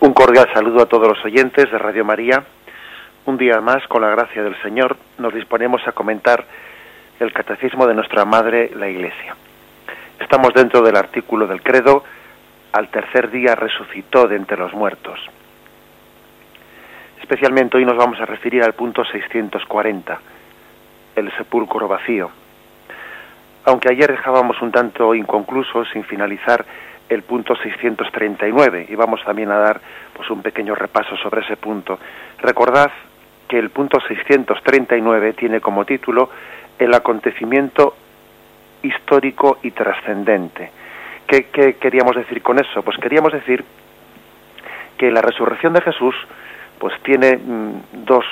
Un cordial saludo a todos los oyentes de Radio María. Un día más, con la gracia del Señor, nos disponemos a comentar el catecismo de nuestra Madre, la Iglesia. Estamos dentro del artículo del credo, al tercer día resucitó de entre los muertos. Especialmente hoy nos vamos a referir al punto 640, el sepulcro vacío. Aunque ayer dejábamos un tanto inconcluso, sin finalizar, el punto 639 y vamos también a dar pues un pequeño repaso sobre ese punto. Recordad que el punto 639 tiene como título el acontecimiento histórico y trascendente. ¿Qué, ¿Qué, queríamos decir con eso? Pues queríamos decir que la resurrección de Jesús pues tiene mm, dos,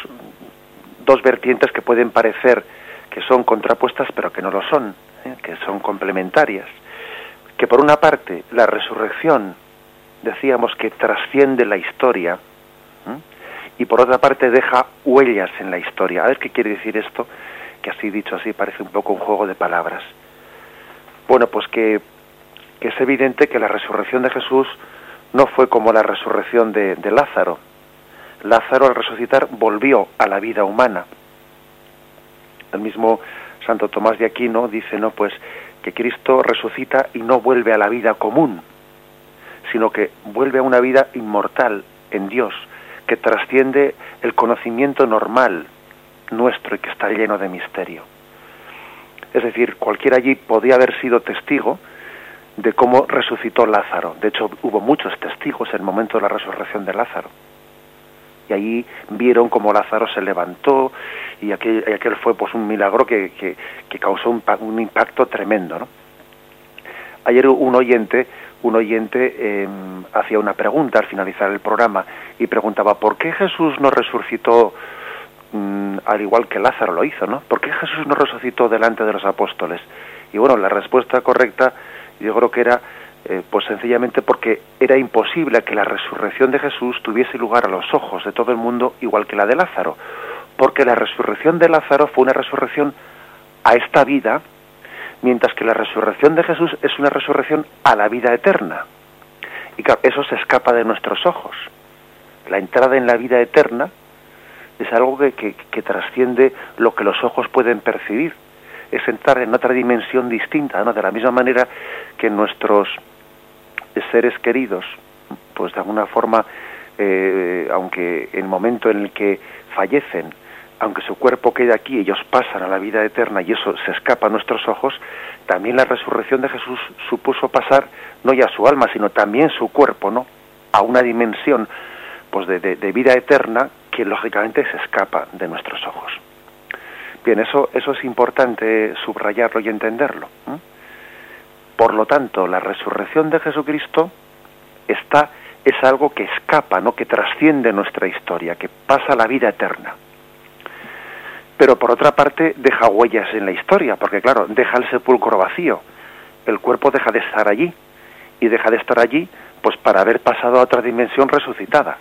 dos vertientes que pueden parecer que son contrapuestas pero que no lo son, ¿eh? que son complementarias que por una parte la resurrección decíamos que trasciende la historia y por otra parte deja huellas en la historia. A ver qué quiere decir esto, que así dicho así parece un poco un juego de palabras. Bueno, pues que, es evidente que la resurrección de Jesús no fue como la resurrección de Lázaro. Lázaro al resucitar volvió a la vida humana. El mismo Santo Tomás de Aquino dice, no, pues que Cristo resucita y no vuelve a la vida común, sino que vuelve a una vida inmortal en Dios, que trasciende el conocimiento normal nuestro y que está lleno de misterio. Es decir, cualquiera allí podía haber sido testigo de cómo resucitó Lázaro. De hecho, hubo muchos testigos en el momento de la resurrección de Lázaro. Y allí vieron cómo Lázaro se levantó y aquel, aquel fue pues un milagro que, que, que causó un, impacto tremendo. ¿no? Ayer un oyente, un oyente eh, hacía una pregunta al finalizar el programa y preguntaba ¿por qué Jesús no resucitó mmm, al igual que Lázaro lo hizo? ¿no? ¿Por qué Jesús no resucitó delante de los apóstoles? Y bueno, la respuesta correcta yo creo que era eh, pues sencillamente porque era imposible que la resurrección de Jesús tuviese lugar a los ojos de todo el mundo igual que la de Lázaro porque la resurrección de Lázaro fue una resurrección a esta vida, mientras que la resurrección de Jesús es una resurrección a la vida eterna. Y claro, eso se escapa de nuestros ojos. La entrada en la vida eterna es algo que, que, que trasciende lo que los ojos pueden percibir. Es entrar en otra dimensión distinta, ¿no? De la misma manera que nuestros seres queridos, pues de alguna forma, eh, aunque en el momento en el que fallecen, aunque su cuerpo quede aquí, ellos pasan a la vida eterna y eso se escapa a nuestros ojos, también la resurrección de Jesús supuso pasar no ya su alma, sino también su cuerpo, ¿no? A una dimensión pues de, vida eterna que lógicamente se escapa de nuestros ojos. Bien, eso, eso es importante subrayarlo y entenderlo. ¿eh? Por lo tanto, la resurrección de Jesucristo está, es algo que escapa, ¿no? que trasciende nuestra historia, que pasa la vida eterna pero por otra parte deja huellas en la historia, porque claro, deja el sepulcro vacío, el cuerpo deja de estar allí, y deja de estar allí pues para haber pasado a otra dimensión resucitada.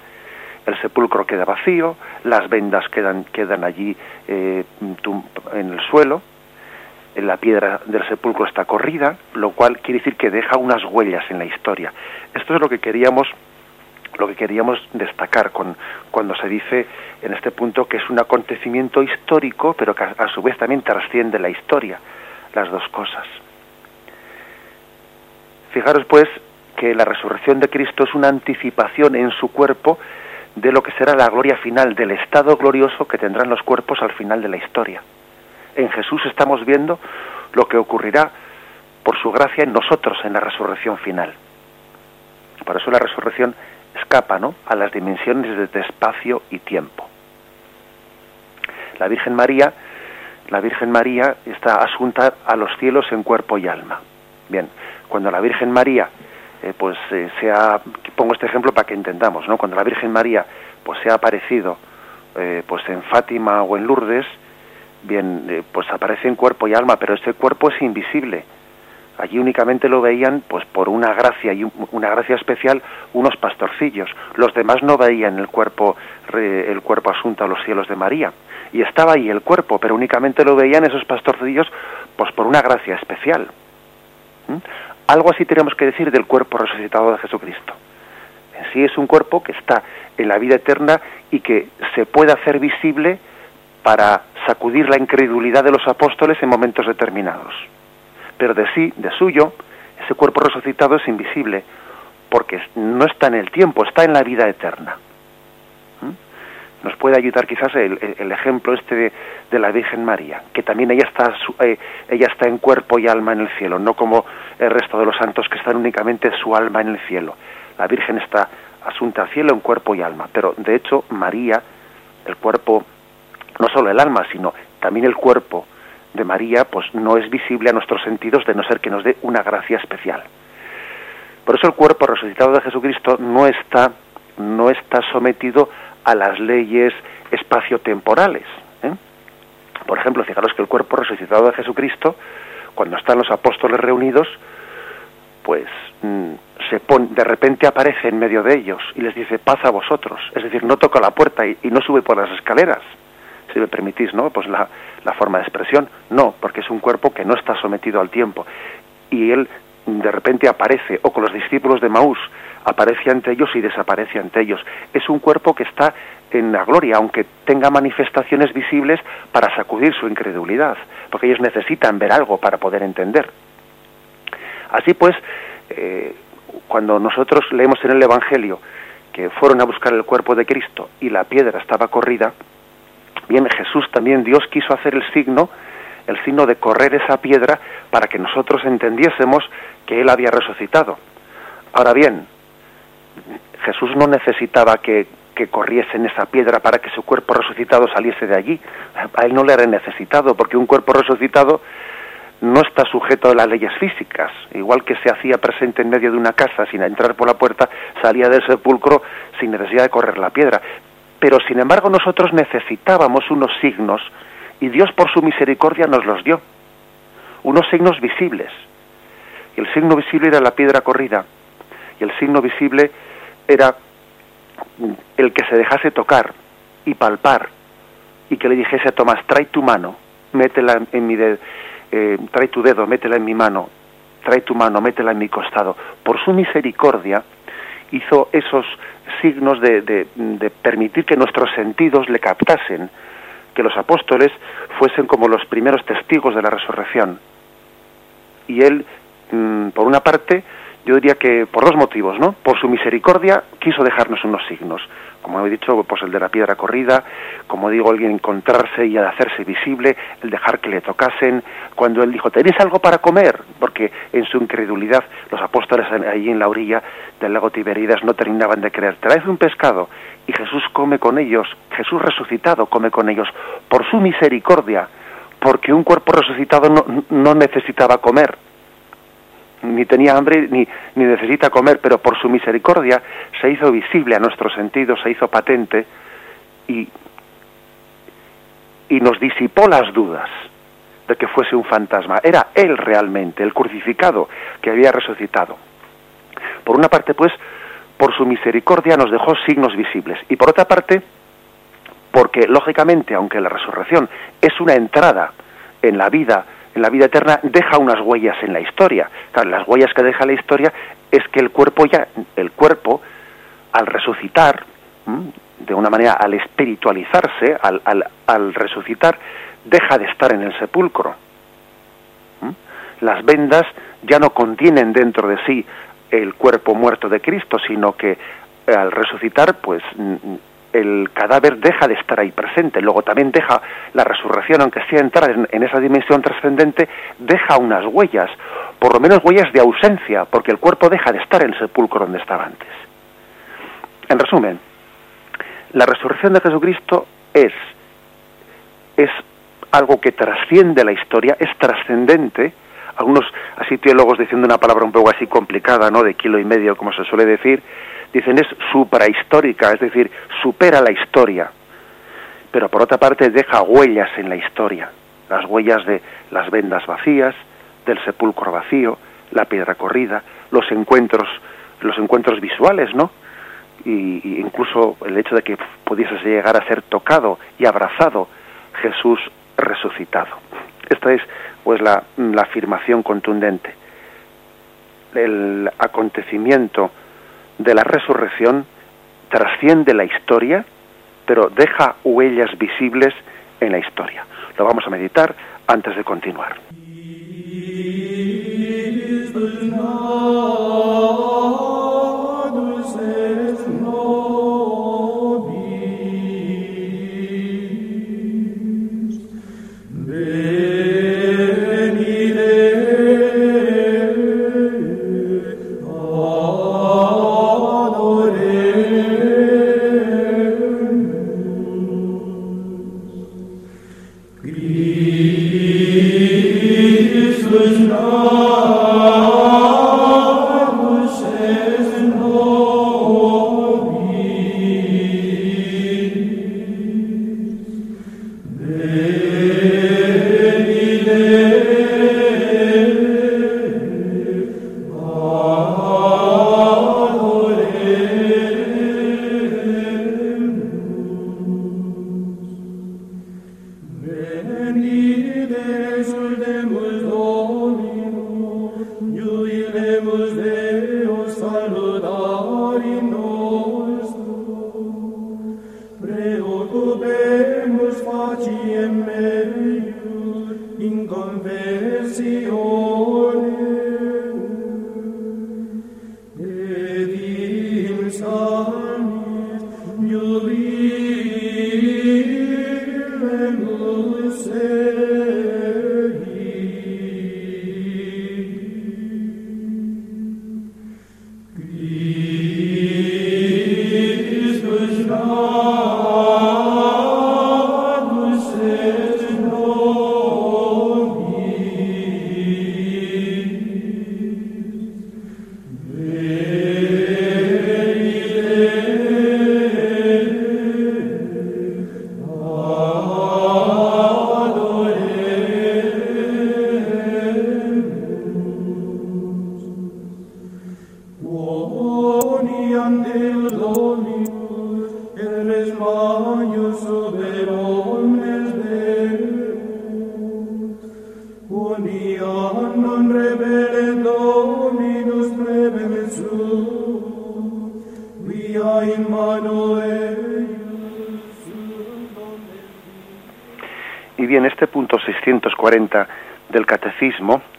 El sepulcro queda vacío, las vendas quedan, quedan allí eh, en el suelo, la piedra del sepulcro está corrida, lo cual quiere decir que deja unas huellas en la historia. Esto es lo que queríamos lo que queríamos destacar con, cuando se dice en este punto que es un acontecimiento histórico, pero que a, a su vez también trasciende la historia, las dos cosas. Fijaros pues que la resurrección de Cristo es una anticipación en su cuerpo de lo que será la gloria final, del estado glorioso que tendrán los cuerpos al final de la historia. En Jesús estamos viendo lo que ocurrirá por su gracia en nosotros en la resurrección final. Por eso la resurrección escapa ¿no? a las dimensiones de espacio y tiempo. La Virgen María, la Virgen María está asunta a los cielos en cuerpo y alma. Bien, cuando la Virgen María, eh, pues eh, pongo este ejemplo para que entendamos, ¿no? Cuando la Virgen María, pues se ha aparecido, eh, pues en Fátima o en Lourdes, bien, eh, pues aparece en cuerpo y alma, pero este cuerpo es invisible allí únicamente lo veían pues por una gracia y una gracia especial unos pastorcillos los demás no veían el cuerpo el cuerpo asunto a los cielos de María y estaba ahí el cuerpo pero únicamente lo veían esos pastorcillos pues por una gracia especial ¿Mm? Algo así tenemos que decir del cuerpo resucitado de Jesucristo En sí es un cuerpo que está en la vida eterna y que se puede hacer visible para sacudir la incredulidad de los apóstoles en momentos determinados. Pero de sí, de suyo, ese cuerpo resucitado es invisible, porque no está en el tiempo, está en la vida eterna. Nos puede ayudar quizás el, ejemplo este de, la Virgen María, que también ella está, eh, ella está en cuerpo y alma en el cielo, no como el resto de los santos que están únicamente su alma en el cielo. La Virgen está asunta al cielo en cuerpo y alma, pero de hecho María, el cuerpo, no solo el alma, sino también el cuerpo de María, pues no es visible a nuestros sentidos de no ser que nos dé una gracia especial. Por eso el cuerpo resucitado de Jesucristo no está, no está sometido a las leyes espaciotemporales. ¿eh? Por ejemplo, fijaros que el cuerpo resucitado de Jesucristo, cuando están los apóstoles reunidos, pues mm, se pone, de repente aparece en medio de ellos y les dice paz a vosotros, es decir, no toca la puerta y, no sube por las escaleras, si me permitís, ¿no? Pues la, la forma de expresión, no, porque es un cuerpo que no está sometido al tiempo. Y él de repente aparece, o con los discípulos de Maús, aparece ante ellos y desaparece ante ellos. Es un cuerpo que está en la gloria, aunque tenga manifestaciones visibles para sacudir su incredulidad, porque ellos necesitan ver algo para poder entender. Así pues, eh, cuando nosotros leemos en el Evangelio que fueron a buscar el cuerpo de Cristo y la piedra estaba corrida, bien Jesús también Dios quiso hacer el signo el signo de correr esa piedra para que nosotros entendiésemos que Él había resucitado. Ahora bien, Jesús no necesitaba que, corriesen esa piedra para que su cuerpo resucitado saliese de allí. A Él no le era necesitado, porque un cuerpo resucitado no está sujeto a las leyes físicas. Igual que se hacía presente en medio de una casa sin entrar por la puerta, salía del sepulcro sin necesidad de correr la piedra. Pero sin embargo nosotros necesitábamos unos signos y Dios por su misericordia nos los dio. Unos signos visibles. El signo visible era la piedra corrida y el signo visible era el que se dejase tocar y palpar y que le dijese a Tomás, trae tu mano, métela en mi dedo, eh, trae tu dedo, métela en mi mano, trae tu mano, métela en mi costado. Por su misericordia hizo esos signos de, de permitir que nuestros sentidos le captasen, que los apóstoles fuesen como los primeros testigos de la resurrección. Y él, mm, por una parte, yo diría que por dos motivos, ¿no? Por su misericordia quiso dejarnos unos signos, como he dicho, pues el de la piedra corrida, como digo, alguien encontrarse y hacerse visible, el dejar que le tocasen, cuando él dijo, ¿tenéis algo para comer? Porque en su incredulidad los apóstoles allí en la orilla del lago Tiberidas no terminaban de creer, traed un pescado, y Jesús come con ellos, Jesús resucitado come con ellos, por su misericordia, porque un cuerpo resucitado no, necesitaba comer, ni tenía hambre ni, ni necesita comer, pero por su misericordia se hizo visible a nuestros sentidos, se hizo patente y, y nos disipó las dudas de que fuese un fantasma. Era Él realmente, el crucificado, que había resucitado. Por una parte, pues, por su misericordia nos dejó signos visibles. Y por otra parte, porque lógicamente, aunque la resurrección es una entrada en la vida, en la vida eterna, deja unas huellas en la historia. las huellas que deja la historia es que el cuerpo ya, el cuerpo, al resucitar, de una manera al espiritualizarse, al, al, resucitar, deja de estar en el sepulcro. Las vendas ya no contienen dentro de sí el cuerpo muerto de Cristo, sino que eh, al resucitar, pues el cadáver deja de estar ahí presente. Luego también deja la resurrección, aunque sea entrar en, esa dimensión trascendente, deja unas huellas, por lo menos huellas de ausencia, porque el cuerpo deja de estar en el sepulcro donde estaba antes. En resumen, la resurrección de Jesucristo es, es algo que trasciende la historia, es trascendente, algunos así teólogos diciendo una palabra un poco así complicada, ¿no? De kilo y medio, como se suele decir, dicen es suprahistórica, es decir, supera la historia. Pero por otra parte deja huellas en la historia, las huellas de las vendas vacías, del sepulcro vacío, la piedra corrida, los encuentros, los encuentros visuales, ¿no? Y, incluso el hecho de que pudiese llegar a ser tocado y abrazado Jesús resucitado. Esta es pues la, afirmación contundente. El acontecimiento de la resurrección trasciende la historia, pero deja huellas visibles en la historia. Lo vamos a meditar antes de continuar.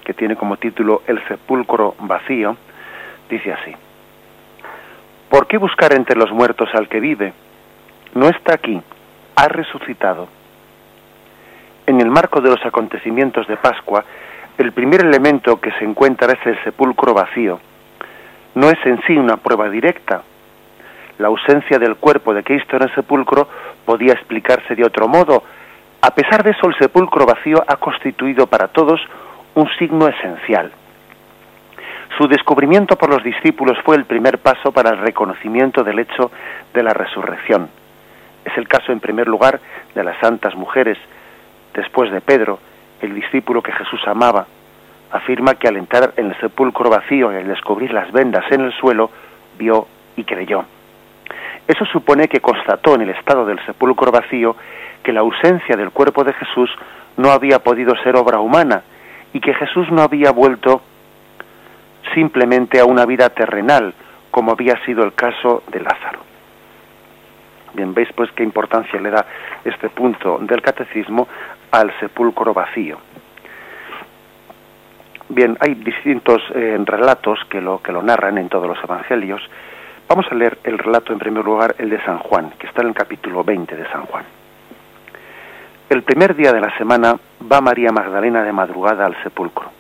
Que tiene como título El sepulcro vacío, dice así. ¿Por qué buscar entre los muertos al que vive? No está aquí, ha resucitado. En el marco de los acontecimientos de Pascua, el primer elemento que se encuentra es el sepulcro vacío. No es en sí una prueba directa. La ausencia del cuerpo de Cristo en el sepulcro podía explicarse de otro modo. A pesar de eso, el sepulcro vacío ha constituido para todos un signo esencial. Su descubrimiento por los discípulos fue el primer paso para el reconocimiento del hecho de la resurrección. Es el caso, en primer lugar, de las santas mujeres. Después de Pedro, el discípulo que Jesús amaba, afirma que al entrar en el sepulcro vacío y al descubrir las vendas en el suelo, vio y creyó. Eso supone que constató en el estado del sepulcro vacío que la ausencia del cuerpo de Jesús no había podido ser obra humana y que Jesús no había vuelto simplemente a una vida terrenal, como había sido el caso de Lázaro. Bien, veis pues qué importancia le da este punto del catecismo al sepulcro vacío. Bien, hay distintos eh, relatos que lo, que lo narran en todos los evangelios. Vamos a leer el relato en primer lugar, el de San Juan, que está en el capítulo 20 de San Juan. El primer día de la semana va María Magdalena de madrugada al sepulcro.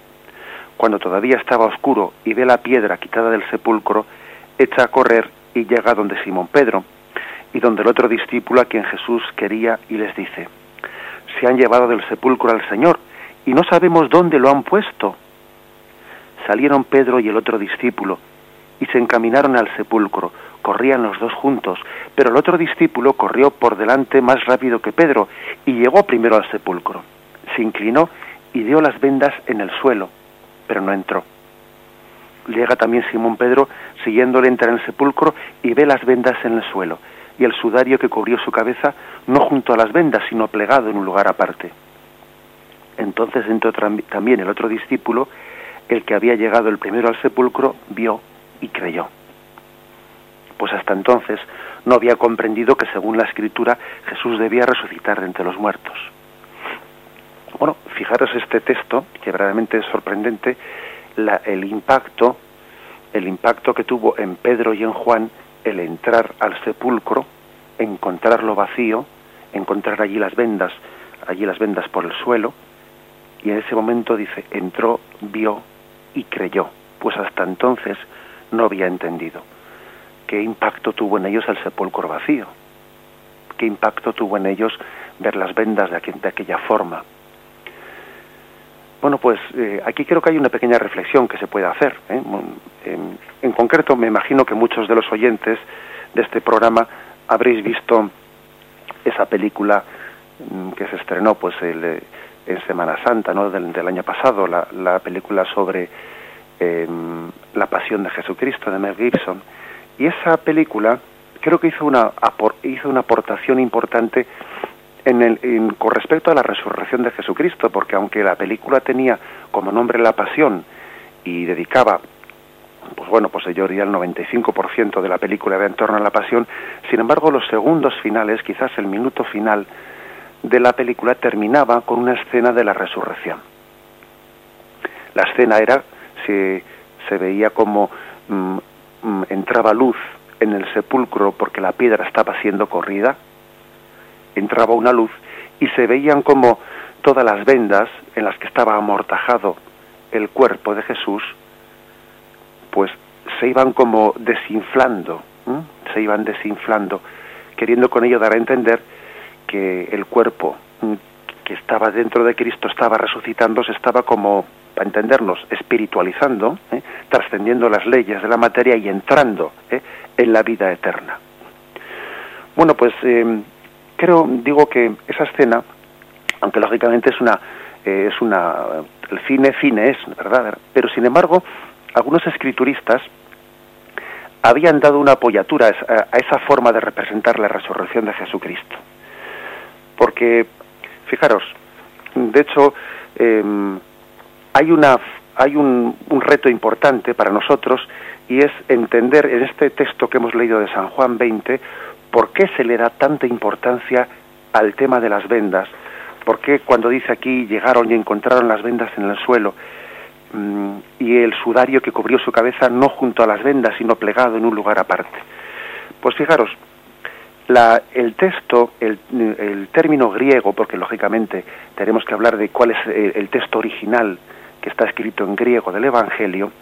Cuando todavía estaba oscuro y ve la piedra quitada del sepulcro, echa a correr y llega donde Simón Pedro y donde el otro discípulo a quien Jesús quería y les dice, se han llevado del sepulcro al Señor y no sabemos dónde lo han puesto. Salieron Pedro y el otro discípulo y se encaminaron al sepulcro. Corrían los dos juntos, pero el otro discípulo corrió por delante más rápido que Pedro y llegó primero al sepulcro. Se inclinó y dio las vendas en el suelo, pero no entró. Llega también Simón Pedro, siguiéndole entra en el sepulcro y ve las vendas en el suelo y el sudario que cubrió su cabeza no junto a las vendas, sino plegado en un lugar aparte. Entonces entró también el otro discípulo, el que había llegado el primero al sepulcro, vio y creyó. Pues hasta entonces no había comprendido que según la escritura Jesús debía resucitar de entre los muertos. Bueno, fijaros este texto, que verdaderamente es sorprendente, el impacto, el impacto que tuvo en Pedro y en Juan el entrar al sepulcro, encontrarlo vacío, encontrar allí las vendas, allí las vendas por el suelo, y en ese momento dice, entró, vio y creyó, pues hasta entonces no había entendido. ¿Qué impacto tuvo en ellos el sepulcro vacío? ¿Qué impacto tuvo en ellos ver las vendas de, aquella forma? Bueno, pues eh, aquí creo que hay una pequeña reflexión que se puede hacer. ¿eh? En, concreto, me imagino que muchos de los oyentes de este programa habréis visto esa película mm, que se estrenó pues el, en Semana Santa ¿no? del, año pasado, la, película sobre em, la pasión de Jesucristo de Mel Gibson. Y esa película creo que hizo una, hizo una aportación importante en el, con respecto a la resurrección de Jesucristo, porque aunque la película tenía como nombre la pasión y dedicaba pues bueno, pues yo diría el 95% de la película era en torno a la pasión, sin embargo los segundos finales, quizás el minuto final, de la película terminaba con una escena de la resurrección. La escena era, se, se veía como mm, entraba luz en el sepulcro porque la piedra estaba siendo corrida, entraba una luz y se veían como todas las vendas en las que estaba amortajado el cuerpo de Jesús, pues se iban como desinflando, se iban desinflando, queriendo con ello dar a entender que el cuerpo mm, que estaba dentro de Cristo estaba resucitando, se estaba como, para entendernos, espiritualizando, ¿eh? trascendiendo las leyes de la materia y entrando ¿eh? en la vida eterna. Bueno, pues em, creo, digo que esa escena, aunque lógicamente es una, eh, es una, el cine, cine es, ¿verdad? Pero sin embargo, algunos escrituristas habían dado una apoyatura a esa forma de representar la resurrección de Jesucristo porque fijaros, de hecho em, hay una hay un, reto importante para nosotros y es entender en este texto que hemos leído de San Juan 20 por qué se le da tanta importancia al tema de las vendas, por qué cuando dice aquí llegaron y encontraron las vendas en el suelo mm, y el sudario que cubrió su cabeza no junto a las vendas sino plegado en un lugar aparte. Pues fijaros, la, el texto, el, el, término griego, porque lógicamente tenemos que hablar de cuál es el, texto original que está escrito en griego del Evangelio,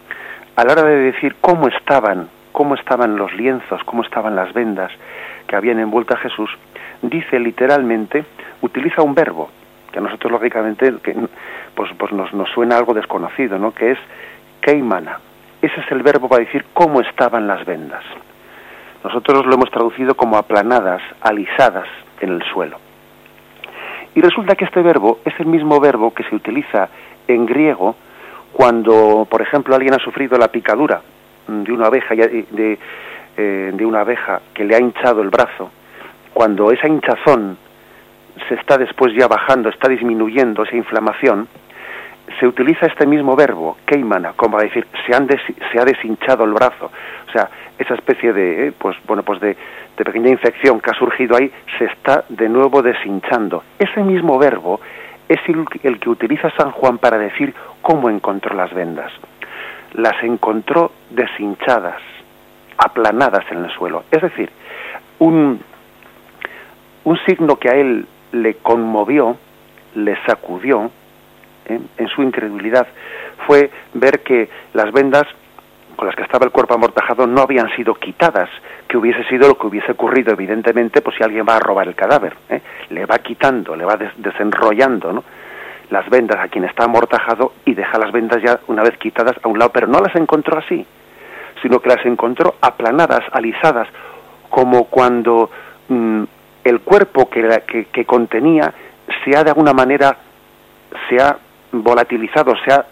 a la hora de decir cómo estaban, cómo estaban los lienzos, cómo estaban las vendas que habían envuelto a Jesús, dice literalmente, utiliza un verbo, que a nosotros lógicamente pues, pues nos, nos suena algo desconocido, ¿no? que es keimana. Ese es el verbo para decir cómo estaban las vendas. Nosotros lo hemos traducido como aplanadas, alisadas en el suelo. Y resulta que este verbo es el mismo verbo que se utiliza en griego cuando, por ejemplo, alguien ha sufrido la picadura de una abeja, de, eh, de una abeja que le ha hinchado el brazo, cuando esa hinchazón se está después ya bajando, está disminuyendo esa inflamación, se utiliza este mismo verbo, keimana, como a decir, se, han ha deshinchado el brazo. O sea, esa especie de, eh, pues, bueno, pues de, pequeña infección que ha surgido ahí se está de nuevo deshinchando. Ese mismo verbo es el, que utiliza San Juan para decir cómo encontró las vendas. Las encontró deshinchadas, aplanadas en el suelo. Es decir, un, un signo que a él le conmovió, le sacudió, ¿eh? en su incredulidad, fue ver que las vendas con las que estaba el cuerpo amortajado no habían sido quitadas, que hubiese sido lo que hubiese ocurrido, evidentemente, pues si alguien va a robar el cadáver, ¿eh? le va quitando, le va desenrollando ¿no? las vendas a quien está amortajado y deja las vendas ya una vez quitadas a un lado, pero no las encontró así, sino que las encontró aplanadas, alisadas, como cuando mm, el cuerpo que, que, que contenía se ha de alguna manera, se ha volatilizado, se ha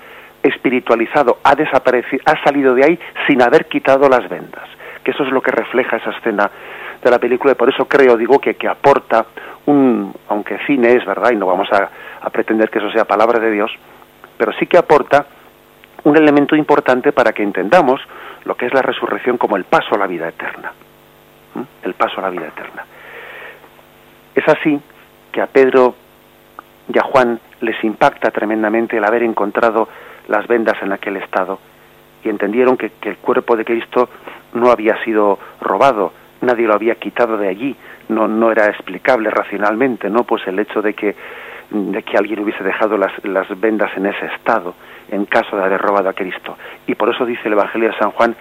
espiritualizado, ha desaparecido, ha salido de ahí sin haber quitado las vendas. Que eso es lo que refleja esa escena de la película y por eso creo, digo, que, que aporta un, aunque cine es, ¿verdad? Y no vamos a, a pretender que eso sea palabra de Dios, pero sí que aporta un elemento importante para que entendamos lo que es la resurrección como el paso a la vida eterna. el paso a la vida eterna. Es así que a Pedro y a Juan les impacta tremendamente el haber encontrado las vendas en aquel estado y entendieron que, el cuerpo de Cristo no había sido robado, nadie lo había quitado de allí, no, no era explicable racionalmente, ¿no? Pues el hecho de que, de que alguien hubiese dejado las, las vendas en ese estado, en caso de haber robado a Cristo. Y por eso dice el Evangelio de San Juan,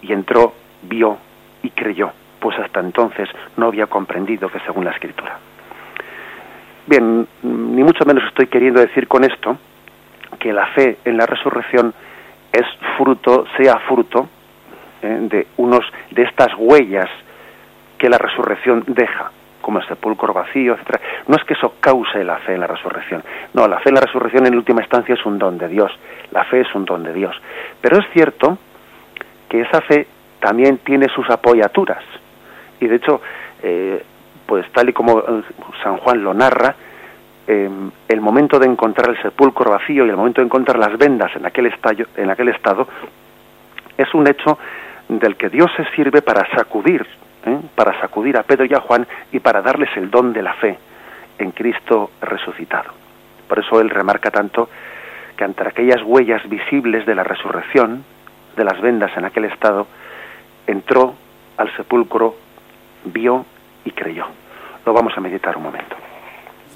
y entró, vio y creyó, pues hasta entonces no había comprendido que según la Escritura. Bien, ni mucho menos estoy queriendo decir con esto que la fe en la resurrección es fruto, sea fruto eh, de unos de estas huellas que la resurrección deja, como el sepulcro vacío, etc. No es que eso cause la fe en la resurrección. No, la fe en la resurrección en última instancia es un don de Dios. La fe es un don de Dios. Pero es cierto que esa fe también tiene sus apoyaturas. Y de hecho, eh, pues tal y como eh, San Juan lo narra, Em, el momento de encontrar el sepulcro vacío y el momento de encontrar las vendas en aquel, en aquel estado es un hecho del que Dios se sirve para sacudir, ¿eh? para sacudir a Pedro y a Juan y para darles el don de la fe en Cristo resucitado. Por eso él remarca tanto que ante aquellas huellas visibles de la resurrección, de las vendas en aquel estado, entró al sepulcro, vio y creyó. Lo vamos a meditar un momento.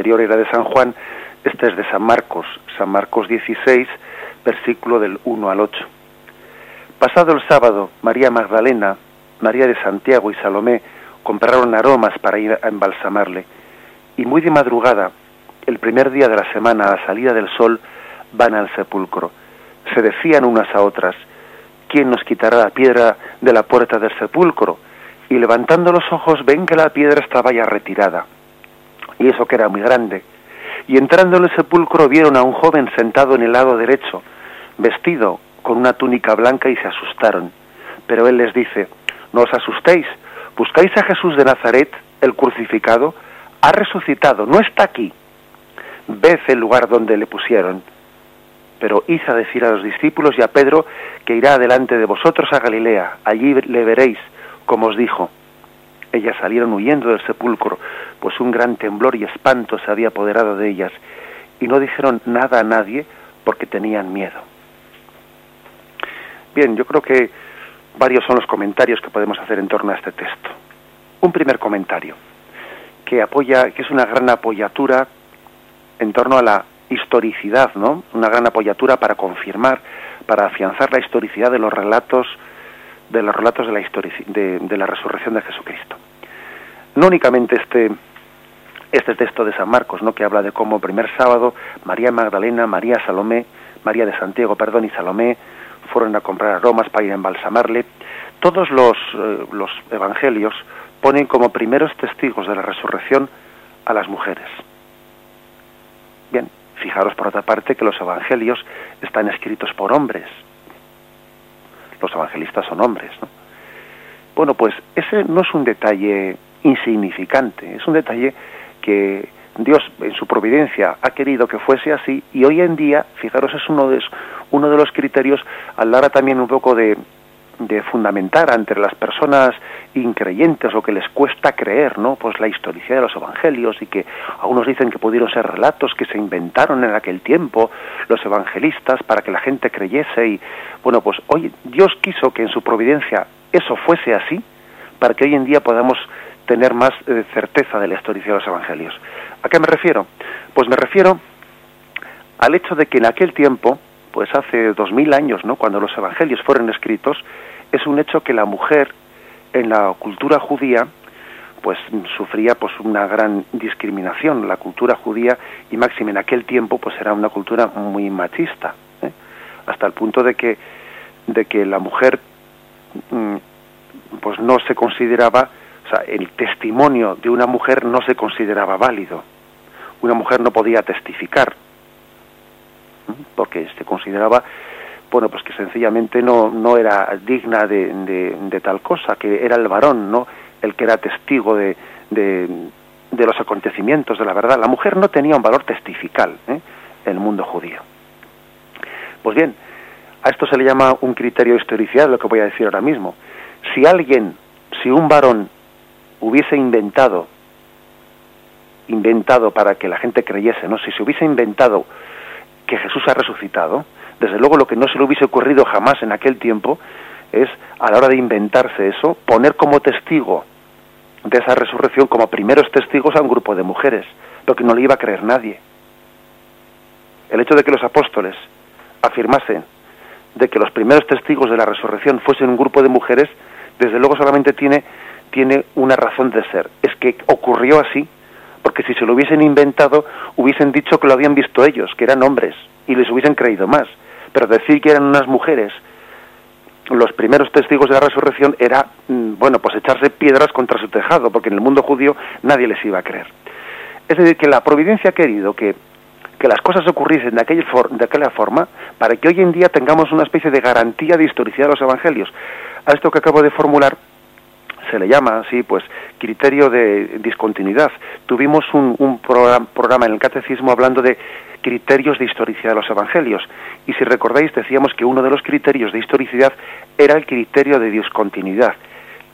anterior era de San Juan, este es de San Marcos, San Marcos 16, versículo del 1 al 8. Pasado el sábado, María Magdalena, María de Santiago y Salomé compraron aromas para ir a embalsamarle. Y muy de madrugada, el primer día de la semana, a la salida del sol, van al sepulcro. Se decían unas a otras, ¿quién nos quitará la piedra de la puerta del sepulcro? Y levantando los ojos ven que la piedra estaba ya retirada. Y eso que era muy grande. Y entrando en el sepulcro vieron a un joven sentado en el lado derecho, vestido con una túnica blanca y se asustaron. Pero él les dice, no os asustéis, buscáis a Jesús de Nazaret, el crucificado, ha resucitado, no está aquí. Ved el lugar donde le pusieron. Pero hizo decir a los discípulos y a Pedro que irá delante de vosotros a Galilea, allí le veréis, como os dijo. Ellas salieron huyendo del sepulcro, pues un gran temblor y espanto se había apoderado de ellas, y no dijeron nada a nadie porque tenían miedo. Bien, yo creo que varios son los comentarios que podemos hacer en torno a este texto. Un primer comentario, que apoya, que es una gran apoyatura en torno a la historicidad, ¿no? Una gran apoyatura para confirmar, para afianzar la historicidad de los relatos de los relatos de la, de, de la resurrección de Jesucristo. No únicamente este, este texto de San Marcos, ¿no? que habla de cómo primer sábado María Magdalena, María Salomé, María de Santiago, perdón, y Salomé fueron a comprar aromas para ir a embalsamarle. Todos los, eh, los evangelios ponen como primeros testigos de la resurrección a las mujeres. Bien, fijaros por otra parte que los evangelios están escritos por hombres, los evangelistas son hombres. ¿no? Bueno, pues ese no es un detalle insignificante, es un detalle que Dios en su providencia ha querido que fuese así y hoy en día, fijaros, es uno de, uno de los criterios hora también un poco de, de fundamentar ante las personas increyentes o que les cuesta creer, ¿no? Pues la historicidad de los evangelios y que algunos dicen que pudieron ser relatos que se inventaron en aquel tiempo los evangelistas para que la gente creyese y bueno, pues hoy Dios quiso que en su providencia eso fuese así para que hoy en día podamos tener más eh, certeza de la historicidad de los evangelios. ¿A qué me refiero? Pues me refiero al hecho de que en aquel tiempo, pues hace dos mil años, ¿no? Cuando los evangelios fueron escritos, es un hecho que la mujer en la cultura judía pues sufría pues una gran discriminación la cultura judía y máxima en aquel tiempo pues era una cultura muy machista ¿eh? hasta el punto de que de que la mujer mm, pues no se consideraba o sea el testimonio de una mujer no se consideraba válido una mujer no podía testificar ¿eh? porque se consideraba bueno, pues que sencillamente no, no era digna de, de, tal cosa, que era el varón, ¿no? El que era testigo de, de, los acontecimientos, de la verdad. La mujer no tenía un valor testifical ¿eh? en el mundo judío. Pues bien, a esto se le llama un criterio historicidad, lo que voy a decir ahora mismo. Si alguien, si un varón hubiese inventado, inventado para que la gente creyese, ¿no? Si se hubiese inventado que Jesús ha resucitado, desde luego lo que no se le hubiese ocurrido jamás en aquel tiempo es, a la hora de inventarse eso, poner como testigo de esa resurrección, como primeros testigos a un grupo de mujeres, lo que no le iba a creer nadie. El hecho de que los apóstoles afirmasen de que los primeros testigos de la resurrección fuesen un grupo de mujeres, desde luego solamente tiene, tiene una razón de ser. Es que ocurrió así, porque si se lo hubiesen inventado, hubiesen dicho que lo habían visto ellos, que eran hombres, y les hubiesen creído más pero decir que eran unas mujeres los primeros testigos de la resurrección era, mm, bueno, pues echarse piedras contra su tejado, porque en el mundo judío nadie les iba a creer. Es decir, que la providencia ha querido que, que las cosas ocurriesen de aquella, de aquella forma para que hoy en día tengamos una especie de garantía de historicidad de los evangelios. A esto que acabo de formular se le llama así, pues, criterio de discontinuidad. Tuvimos un, un programa en el catecismo hablando de criterios de historicidad de los evangelios. Y si recordáis, decíamos que uno de los criterios de historicidad era el criterio de discontinuidad.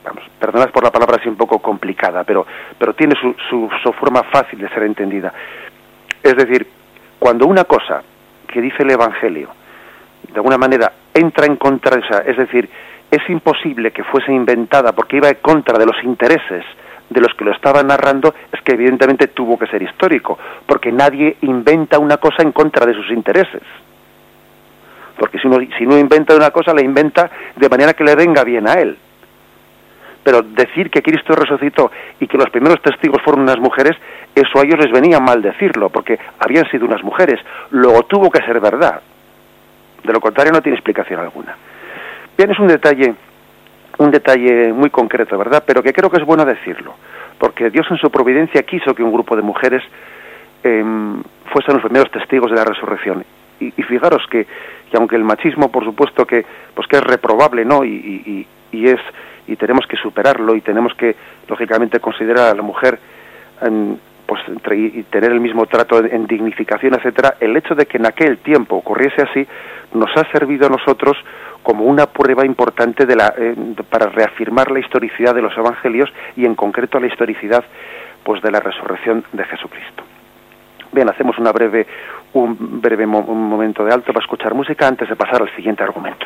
Vamos, perdonad por la palabra así un poco complicada, pero, pero tiene su, su, su forma fácil de ser entendida. Es decir, cuando una cosa que dice el Evangelio, de alguna manera, entra en contra es decir, es imposible que fuese inventada porque iba en contra de los intereses de los que lo estaban narrando es que evidentemente tuvo que ser histórico, porque nadie inventa una cosa en contra de sus intereses. Porque si uno, si uno inventa una cosa, la inventa de manera que le venga bien a él. Pero decir que Cristo resucitó y que los primeros testigos fueron unas mujeres, eso a ellos les venía mal decirlo, porque habían sido unas mujeres. Luego tuvo que ser verdad. De lo contrario no tiene explicación alguna. Bien, es un detalle un detalle muy concreto, ¿verdad? Pero que creo que es bueno decirlo, porque Dios en su providencia quiso que un grupo de mujeres eh, fuesen los primeros testigos de la resurrección. Y, fijaros que, que, aunque el machismo, por supuesto, que pues que es reprobable, ¿no? Y, y, y, es y tenemos que superarlo y tenemos que lógicamente considerar a la mujer en, pues y tener el mismo trato en dignificación, etcétera. El hecho de que en aquel tiempo ocurriese así nos ha servido a nosotros como una prueba importante eh, para reafirmar la historicidad de los evangelios y en concreto la historicidad pues de la resurrección de Jesucristo. Bien, hacemos una breve, un breve momento de alto para escuchar música antes de pasar al siguiente argumento.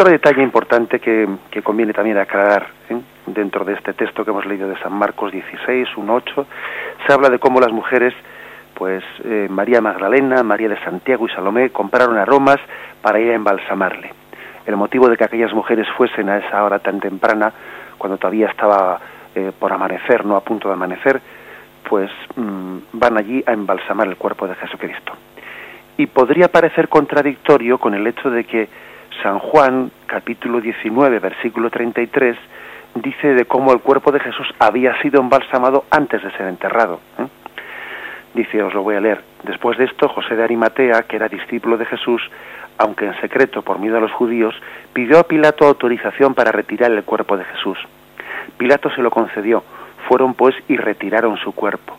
otro detalle importante que, conviene también aclarar ¿eh? dentro de este texto que hemos leído de San Marcos 16, 1, 8, se habla de cómo las mujeres, pues eh, María Magdalena, María de Santiago y Salomé compraron aromas para ir a embalsamarle. El motivo de que aquellas mujeres fuesen a esa hora tan temprana, cuando todavía estaba eh, por amanecer, no a punto de amanecer, pues mm, van allí a embalsamar el cuerpo de Jesucristo. Y podría parecer contradictorio con el hecho de que San Juan, capítulo 19, versículo 33, dice de cómo el cuerpo de Jesús había sido embalsamado antes de ser enterrado. ¿eh? Dice, os lo voy a leer. Después de esto, José de Arimatea, que era discípulo de Jesús, aunque en secreto por miedo a los judíos, pidió a Pilato autorización para retirar el cuerpo de Jesús. Pilato se lo concedió. Fueron pues y retiraron su cuerpo.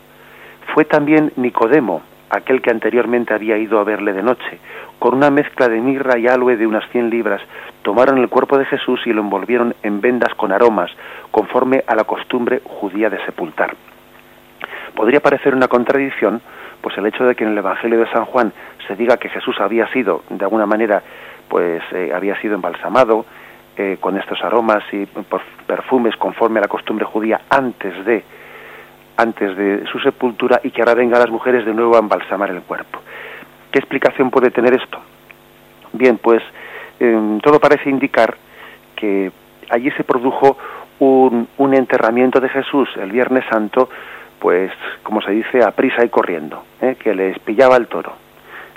Fue también Nicodemo, aquel que anteriormente había ido a verle de noche, con una mezcla de mirra y aloe de unas cien libras, tomaron el cuerpo de Jesús y lo envolvieron en vendas con aromas, conforme a la costumbre judía de sepultar. Podría parecer una contradicción, pues el hecho de que en el Evangelio de San Juan se diga que Jesús había sido, de alguna manera, pues eh, había sido embalsamado eh, con estos aromas y perfumes conforme a la costumbre judía antes de antes de su sepultura y que ahora vengan las mujeres de nuevo a embalsamar el cuerpo. ¿Qué explicación puede tener esto? Bien, pues em, todo parece indicar que allí se produjo un, un, enterramiento de Jesús el Viernes Santo, pues como se dice, a prisa y corriendo, ¿eh? que les pillaba el toro.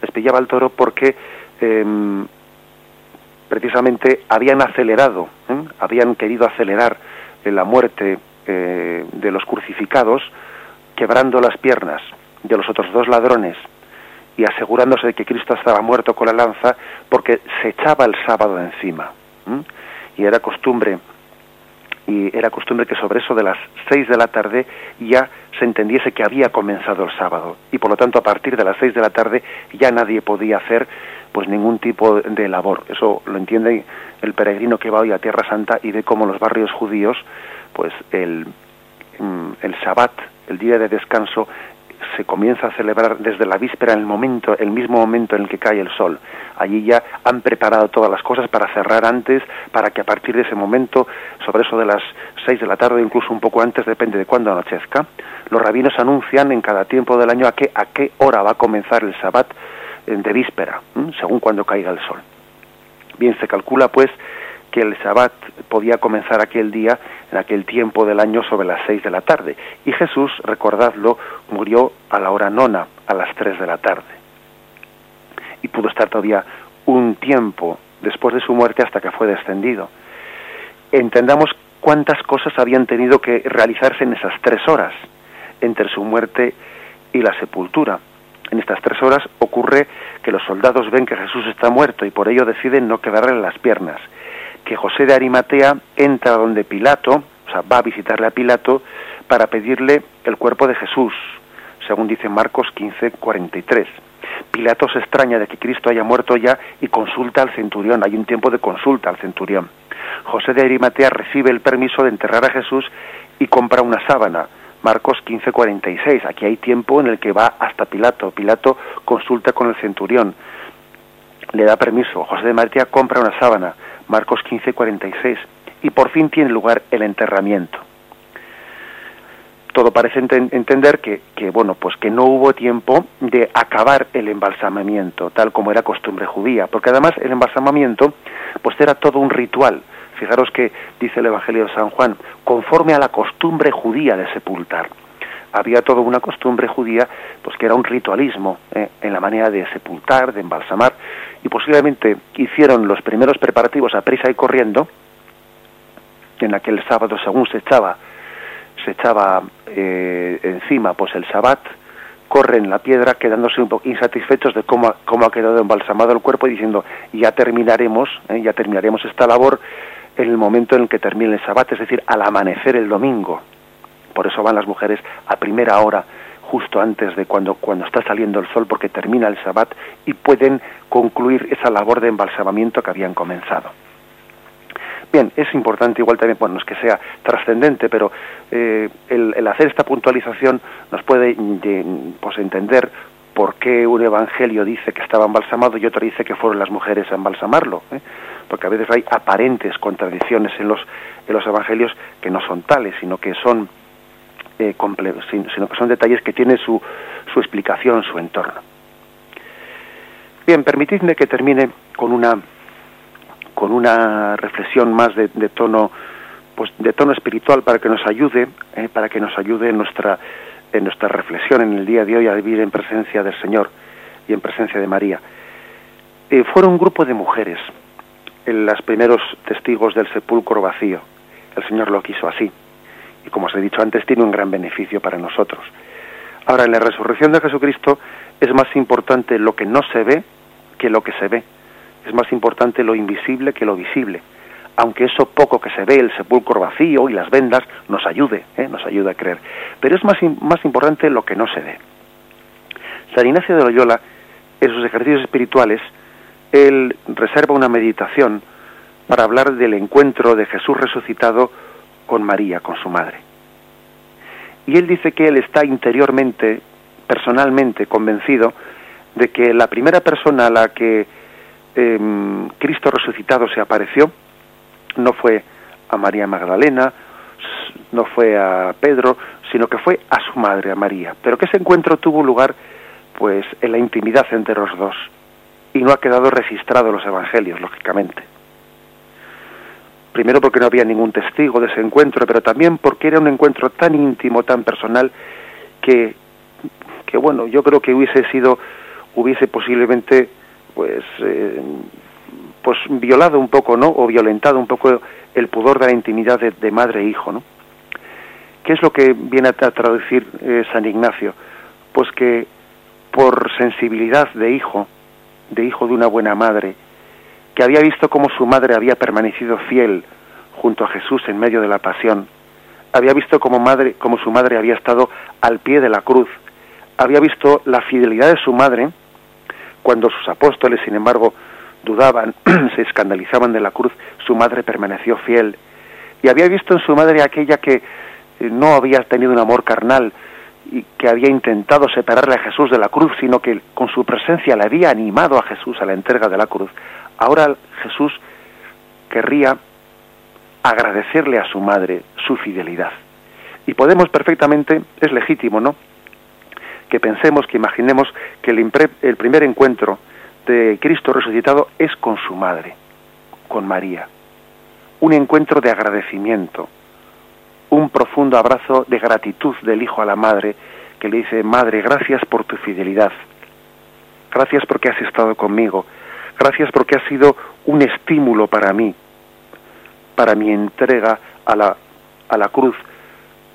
Les pillaba el toro porque em, precisamente habían acelerado, ¿eh? habían querido acelerar la muerte eh, de los crucificados, quebrando las piernas de los otros dos ladrones y asegurándose de que Cristo estaba muerto con la lanza porque se echaba el sábado encima. Y era costumbre y era costumbre que sobre eso de las seis de la tarde ya se entendiese que había comenzado el sábado y por lo tanto a partir de las seis de la tarde ya nadie podía hacer pues ningún tipo de labor. Eso lo entiende el peregrino que va hoy a Tierra Santa y ve cómo los barrios judíos pues el, mm, el Shabbat, el día de descanso, se comienza a celebrar desde la víspera, en el momento, el mismo momento en el que cae el sol. Allí ya han preparado todas las cosas para cerrar antes, para que a partir de ese momento, sobre eso de las seis de la tarde, incluso un poco antes, depende de cuándo anochezca, los rabinos anuncian en cada tiempo del año a qué, a qué hora va a comenzar el Sabbat de víspera, según cuando caiga el sol. Bien, se calcula pues que el Sabbat podía comenzar aquel día, en aquel tiempo del año, sobre las seis de la tarde. Y Jesús, recordadlo, murió a la hora nona, a las tres de la tarde. Y pudo estar todavía un tiempo después de su muerte hasta que fue descendido. Entendamos cuántas cosas habían tenido que realizarse en esas tres horas, entre su muerte y la sepultura. En estas tres horas ocurre que los soldados ven que Jesús está muerto y por ello deciden no quedarle las piernas que José de Arimatea entra donde Pilato, o sea, va a visitarle a Pilato para pedirle el cuerpo de Jesús, según dice Marcos 15, 43. Pilato se extraña de que Cristo haya muerto ya y consulta al centurión, hay un tiempo de consulta al centurión. José de Arimatea recibe el permiso de enterrar a Jesús y compra una sábana. Marcos 15, 46. Aquí hay tiempo en el que va hasta Pilato. Pilato consulta con el centurión. Le da permiso. José de Arimatea compra una sábana. Marcos 15, 46. Y por fin tiene lugar el enterramiento. Todo parece entender que, que, bueno, pues que no hubo tiempo de acabar el embalsamamiento, tal como era costumbre judía, porque además el embalsamamiento, pues era todo un ritual. Fijaros que dice el Evangelio de San Juan, conforme a la costumbre judía de sepultar. Había toda una costumbre judía, pues que era un ritualismo eh, en la manera de sepultar, de embalsamar, y posiblemente hicieron los primeros preparativos a prisa y corriendo, en aquel sábado según se echaba, se echaba eh, encima pues el sabbat, corren la piedra quedándose un poco insatisfechos de cómo, cómo ha quedado embalsamado el cuerpo y diciendo ya terminaremos, eh, ya terminaremos esta labor en el momento en el que termine el sabbat, es decir, al amanecer el domingo. Por eso van las mujeres a primera hora, justo antes de cuando, cuando está saliendo el sol, porque termina el sabbat y pueden concluir esa labor de embalsamamiento que habían comenzado. Bien, es importante igual también, bueno, no es que sea trascendente, pero eh, el, hacer esta puntualización nos puede pues, entender por qué un evangelio dice que estaba embalsamado y otro dice que fueron las mujeres a embalsamarlo. ¿eh? Porque a veces hay aparentes contradicciones en los, en los evangelios que no son tales, sino que son eh, sino que son detalles que tienen su, su explicación, su entorno. Bien, permitidme que termine con una con una reflexión más de, tono pues de tono espiritual para que nos ayude eh, para que nos ayude en nuestra en nuestra reflexión en el día de hoy a vivir en presencia del Señor y en presencia de María eh, fueron un grupo de mujeres los primeros testigos del sepulcro vacío el Señor lo quiso así y como os he dicho antes, tiene un gran beneficio para nosotros. Ahora, en la resurrección de Jesucristo es más importante lo que no se ve que lo que se ve. Es más importante lo invisible que lo visible. Aunque eso poco que se ve, el sepulcro vacío y las vendas, nos ayude, ¿eh? nos ayuda a creer. Pero es más, más importante lo que no se ve. San Ignacio de Loyola, en sus ejercicios espirituales, él reserva una meditación para hablar del encuentro de Jesús resucitado con María, con su madre. Y él dice que él está interiormente, personalmente convencido de que la primera persona a la que em, Cristo resucitado se apareció no fue a María Magdalena, no fue a Pedro, sino que fue a su madre, a María. Pero que ese encuentro tuvo lugar pues en la intimidad entre los dos y no ha quedado registrado en los evangelios, lógicamente primero porque no había ningún testigo de ese encuentro, pero también porque era un encuentro tan íntimo, tan personal, que, que bueno, yo creo que hubiese sido, hubiese posiblemente, pues, eh, pues violado un poco, ¿no? O violentado un poco el pudor de la intimidad de, madre e hijo, ¿no? ¿Qué es lo que viene a traducir eh, San Ignacio? Pues que por sensibilidad de hijo, de hijo de una buena madre, que había visto cómo su madre había permanecido fiel junto a Jesús en medio de la pasión, había visto cómo, madre, como su madre había estado al pie de la cruz, había visto la fidelidad de su madre cuando sus apóstoles, sin embargo, dudaban, se escandalizaban de la cruz, su madre permaneció fiel. Y había visto en su madre aquella que, eh, no había tenido un amor carnal y que había intentado separarle a Jesús de la cruz, sino que con su presencia le había animado a Jesús a la entrega de la cruz. Ahora Jesús querría agradecerle a su madre su fidelidad. Y podemos perfectamente, es legítimo, ¿no? Que pensemos, que imaginemos que el, el primer encuentro de Cristo resucitado es con su madre, con María. Un encuentro de agradecimiento, un profundo abrazo de gratitud del hijo a la madre, que le dice, Madre, gracias por tu fidelidad, gracias porque has estado conmigo, gracias porque has sido un estímulo para mí, para mi entrega a la, a la cruz,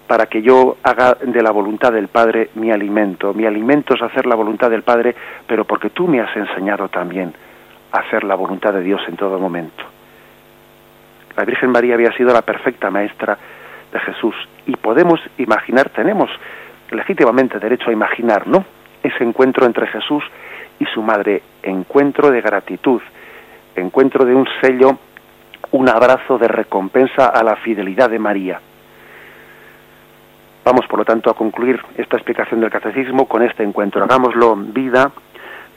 para que yo haga de la voluntad del Padre mi alimento. Mi alimento es hacer la voluntad del Padre, pero porque tú me has enseñado también a hacer la voluntad de Dios en todo momento. La Virgen María había sido la perfecta maestra de Jesús y podemos imaginar, tenemos legítimamente derecho a imaginar, ¿no? Ese encuentro entre Jesús y su madre, encuentro de gratitud, encuentro de un sello, un abrazo de recompensa a la fidelidad de María. Vamos, por lo tanto, a concluir esta explicación del catecismo con este encuentro. Hagámoslo vida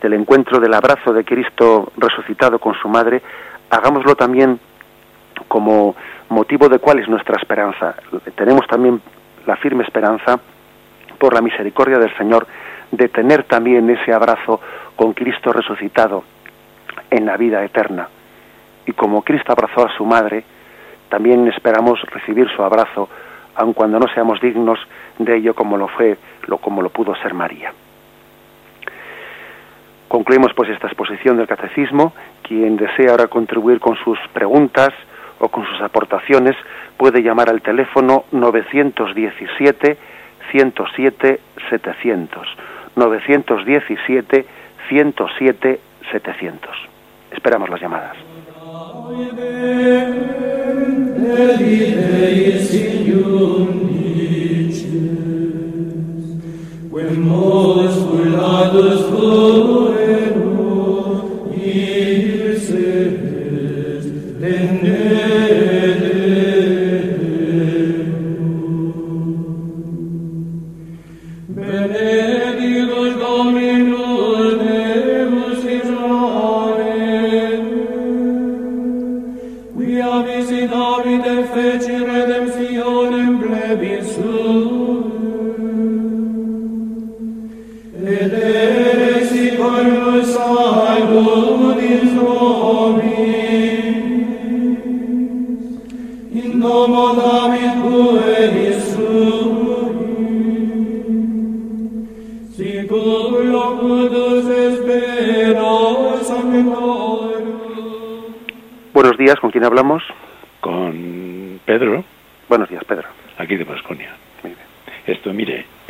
del encuentro del abrazo de Cristo resucitado con su madre, hagámoslo también como motivo de cuál es nuestra esperanza. Tenemos también la firme esperanza, por la misericordia del Señor, de tener también ese abrazo con Cristo resucitado en la vida eterna. Y como Cristo abrazó a su madre, también esperamos recibir su abrazo aun cuando no seamos dignos de ello como lo fue, lo, como lo pudo ser María. Concluimos pues esta exposición del catecismo. Quien desea ahora contribuir con sus preguntas o con sus aportaciones puede llamar al teléfono 917 107 700. 917 107 700. Esperamos las llamadas.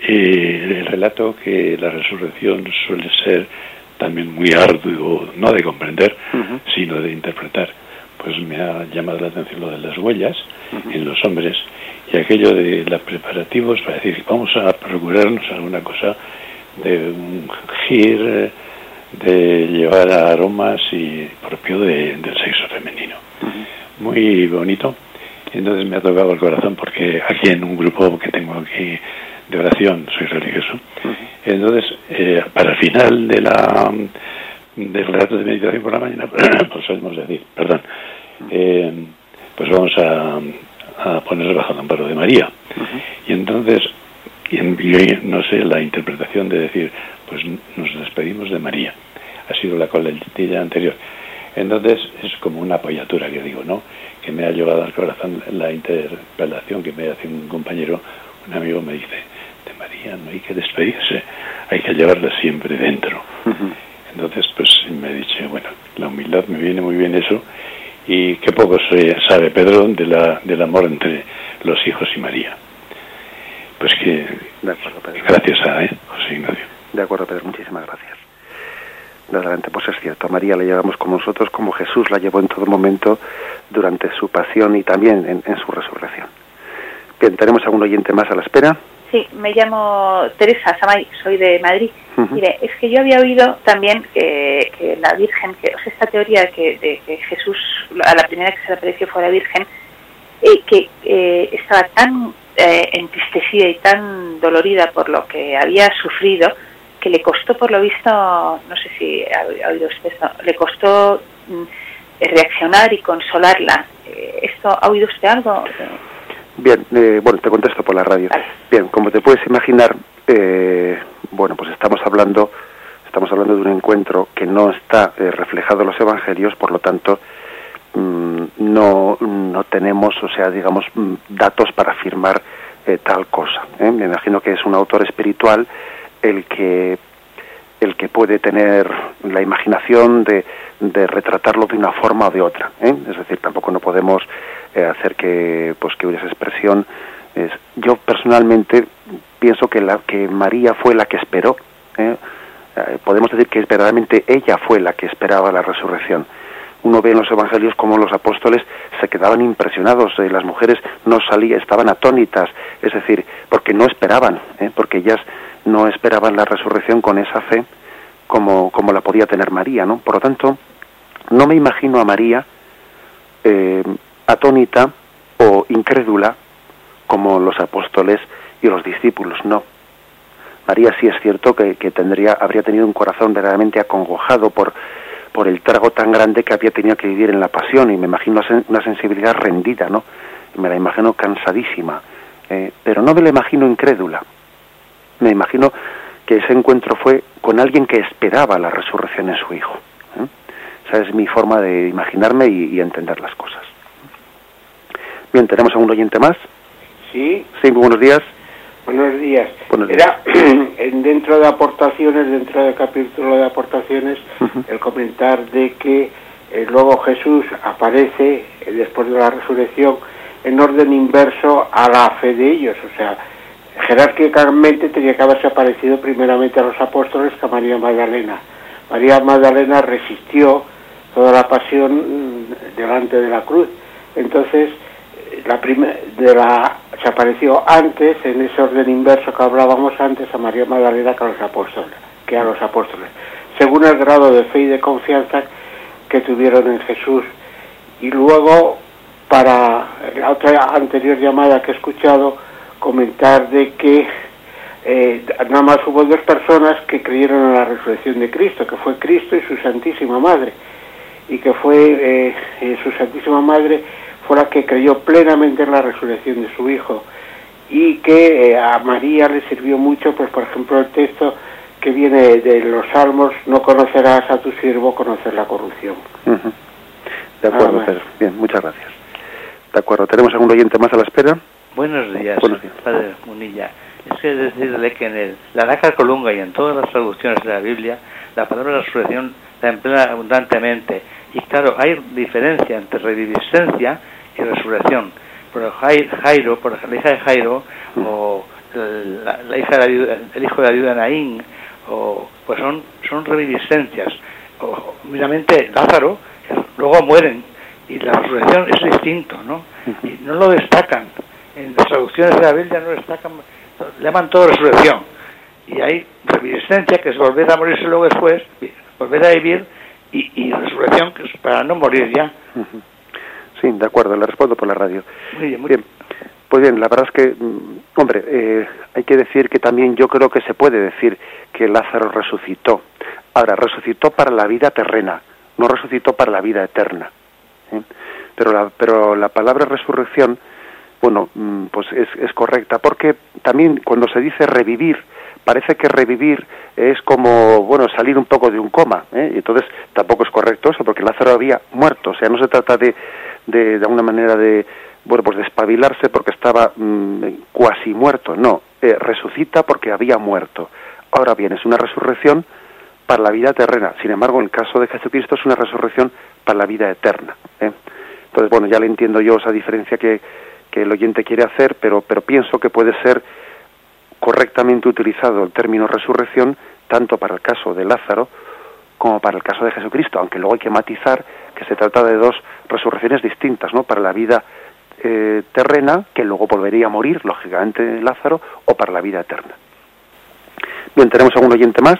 Eh, el relato que la resurrección suele ser también muy arduo, no de comprender, sino de interpretar. Pues me ha llamado la atención lo de las huellas en los hombres y aquello de los preparativos para decir, vamos a procurarnos alguna cosa de un gir, de llevar aromas y propio del sexo femenino. Muy bonito. Entonces me ha tocado el corazón porque aquí en un grupo que tengo aquí de oración soy religioso. Entonces, eh, para el final de la del relato de meditación por la mañana, pues podemos decir, perdón, eh, pues vamos a, a poner bajo el amparo de María. Y entonces, y, no sé, la interpretación de decir, pues nos despedimos de María. Ha sido la coletilla anterior. Entonces es como una apoyatura que digo, ¿no? Que me ha llevado al corazón la interpelación que me hace un compañero, un amigo me dice, de María no hay que despedirse, hay que llevarla siempre dentro. Entonces pues me dicho, bueno, la humildad me viene muy bien eso y qué poco se sabe Pedro de la, del amor entre los hijos y María. Pues que gracias a ¿eh? José Ignacio. De acuerdo, Pedro, muchísimas gracias. Verdaderamente, pues es cierto, a María la llevamos con nosotros como Jesús la llevó en todo momento durante su pasión y también en, su resurrección. Bien, tenemos a un oyente más a la espera. Sí, me llamo Teresa Samay, soy de Madrid. Mire, es que yo había oído también que, la Virgen, que esta teoría de que, que, Jesús, a la primera que se le apareció fue la Virgen, eh, que eh, estaba tan eh, entristecida y tan dolorida por lo que había sufrido que le costó, por lo visto, no sé si ha, oído usted esto, le costó mm, reaccionar y consolarla. Eh, ¿Esto ha oído usted algo? Bien, eh, bueno, te contesto por la radio. Bien, como te puedes imaginar, eh, bueno, pues estamos hablando, estamos hablando de un encuentro que no está reflejado en los evangelios, por lo tanto, mm, no, no tenemos, o sea, digamos, mm, datos para afirmar tal cosa. Me imagino que es un autor espiritual el que el que puede tener la imaginación de, de retratarlo de una forma o de otra. ¿eh? Es decir, tampoco no podemos eh, hacer que pues que esa expresión. Es, yo personalmente pienso que la que María fue la que esperó. ¿eh? podemos decir que verdaderamente ella fue la que esperaba la resurrección. Uno ve en los evangelios como los apóstoles se quedaban impresionados, las mujeres no salían, estaban atónitas, es decir, porque no esperaban, porque ellas no esperaban la resurrección con esa fe como, como la podía tener María, ¿no? Por lo tanto, no me imagino a María eh, atónita o incrédula como los apóstoles y los discípulos, no. María sí es cierto que, tendría, habría tenido un corazón verdaderamente acongojado por, por el trago tan grande que había tenido que vivir en la pasión y me imagino una sensibilidad rendida, ¿no? Me la imagino cansadísima, eh, pero no me la imagino incrédula me imagino que ese encuentro fue con alguien que esperaba la resurrección en su hijo. ¿eh? Esa es mi forma de imaginarme y, entender las cosas. Bien, ¿tenemos a un oyente más? Sí. Sí, buenos días. Buenos días. Era dentro de aportaciones, dentro del capítulo de aportaciones, el comentar de que eh, luego Jesús aparece eh, después de la resurrección en orden inverso a la fe de ellos, o sea, jerárquicamente tenía que haberse aparecido primeramente a los apóstoles que a María Magdalena. María Magdalena resistió toda la pasión mm, delante de la cruz. Entonces, la de la, se apareció antes, en ese orden inverso que hablábamos antes, a María Magdalena que a los apóstoles, que a los apóstoles, según el grado de fe y de confianza que tuvieron en Jesús. Y luego, para la otra anterior llamada que he escuchado, comentar de que eh, nada más hubo dos personas que creyeron en la resurrección de Cristo, que fue Cristo y su Santísima Madre, y que fue eh, eh, su Santísima Madre fue la que creyó plenamente en la resurrección de su Hijo, y que a María le sirvió mucho, pues por ejemplo el texto que viene de los Salmos, no conocerás a tu siervo, conocer la corrupción. De acuerdo, Bien, muchas gracias. De acuerdo, ¿tenemos algún oyente más a la espera? Buenos días, Padre Munilla. Es que decirle que en el, la Nácar Colunga y en todas las traducciones de la Biblia, la palabra resurrección la emplea abundantemente. Y claro, hay diferencia entre reviviscencia y resurrección. Por Jairo, por la hija de Jairo, o la, hija de el hijo de la viuda Naín, o, pues son, son reviviscencias. O, meramente Lázaro, luego mueren, y la resurrección es distinto, ¿no? Y no lo destacan en las traducciones de la Biblia no destacan, le llaman todo resurrección. Y hay reviviscencia, que es volver a morirse luego después, volver a vivir, y, resurrección, que es para no morir ya. Sí, de acuerdo, le respondo por la radio. Muy bien, muy bien. Pues bien, la verdad es que, mm, hombre, eh, hay que decir que también yo creo que se puede decir que Lázaro resucitó. Ahora, resucitó para la vida terrena, no resucitó para la vida eterna. ¿eh? Pero, la, pero la palabra resurrección bueno, mm, pues es, es correcta, porque también cuando se dice revivir, parece que revivir es como, bueno, salir un poco de un coma, ¿eh? entonces tampoco es correcto eso, porque Lázaro había muerto, o sea, no se trata de, de, de alguna manera de, bueno, pues de espabilarse porque estaba mm, cuasi muerto, no, eh, resucita porque había muerto. Ahora bien, es una resurrección para la vida terrena, sin embargo, en el caso de Jesucristo es una resurrección para la vida eterna. ¿eh? Entonces, bueno, ya le entiendo yo esa diferencia que, que el oyente quiere hacer, pero, pero pienso que puede ser correctamente utilizado el término resurrección tanto para el caso de Lázaro como para el caso de Jesucristo, aunque luego hay que matizar que se trata de dos resurrecciones distintas, ¿no? Para la vida eh, terrena, que luego volvería a morir, lógicamente, Lázaro, o para la vida eterna. Bien, ¿tenemos algún oyente más?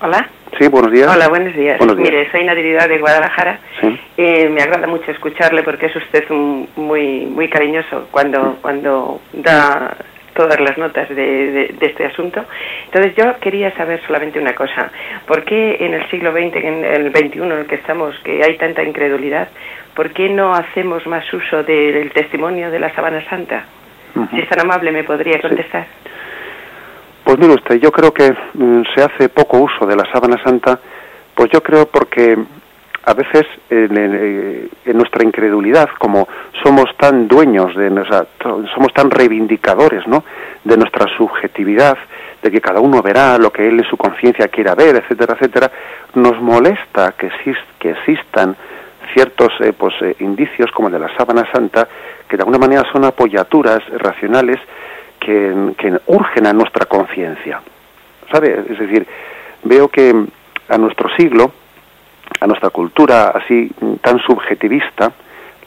Hola. Sí, buenos días. Hola, buenos días. Mire, soy Natividad de Guadalajara Eh, me agrada mucho escucharle porque es usted muy muy cariñoso cuando cuando da todas las notas de, este asunto. Entonces yo quería saber solamente una cosa. ¿Por qué en el siglo XX, en el XXI en el que estamos, que hay tanta incredulidad, ¿por qué no hacemos más uso del testimonio de la Sabana Santa? Si es tan amable, ¿me podría contestar? Pues mire usted, yo creo que mm, se hace poco uso de la Sábana Santa, pues yo creo porque a veces en, nuestra incredulidad, como somos tan dueños de, somos tan reivindicadores, ¿no? De nuestra subjetividad, de que cada uno verá lo que él en su conciencia quiera ver, etcétera, etcétera, nos molesta que, que existan ciertos eh, pues, eh, indicios como el de la sábana santa, que de alguna manera son apoyaturas racionales que, que urgen a nuestra conciencia. ¿Sabe? Es decir, veo que a nuestro siglo, a nuestra cultura así tan subjetivista,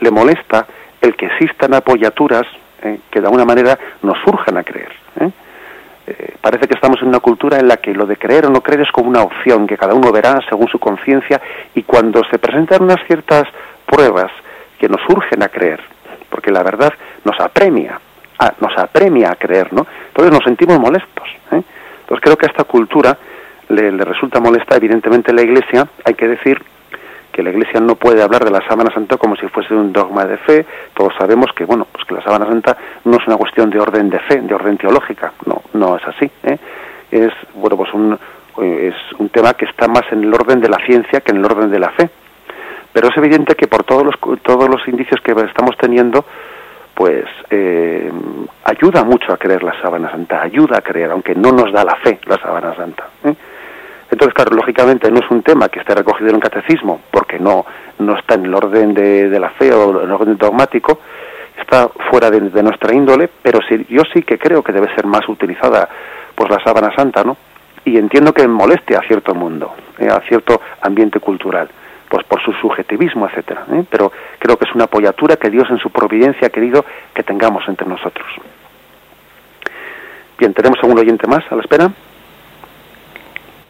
le molesta el que existan apoyaturas eh, que de alguna manera nos urjan a creer. ¿eh? Eh, parece que estamos en una cultura en la que lo de creer o no creer es como una opción que cada uno verá según su conciencia y cuando se presentan unas ciertas pruebas que nos urgen a creer, porque la verdad nos apremia, nos apremia a creer, ¿no? Entonces nos sentimos molestos. Entonces creo que a esta cultura le, resulta molesta, evidentemente, la Iglesia, hay que decir que la Iglesia no puede hablar de la Sábana Santa como si fuese un dogma de fe. Todos sabemos que, bueno, pues que la Sábana Santa no es una cuestión de orden de fe, de orden teológica. No, no es así. ¿eh? Es, bueno, pues un, es un tema que está más en el orden de la ciencia que en el orden de la fe. Pero es evidente que por todos los, todos los indicios que estamos teniendo, pues eh, ayuda mucho a creer la sábana santa, ayuda a creer, aunque no nos da la fe la sábana santa. ¿eh? Entonces, claro, lógicamente no es un tema que esté recogido en un catecismo, porque no, no está en el orden de, la fe o en el orden dogmático, está fuera de, nuestra índole, pero sí, yo sí que creo que debe ser más utilizada pues la sábana santa, ¿no? Y entiendo que moleste a cierto mundo, ¿eh? a cierto ambiente cultural, pues por su subjetivismo, etcétera. ¿eh? Pero creo que es una apoyatura que Dios en su providencia ha querido que tengamos entre nosotros. Bien, tenemos a un oyente más a la espera.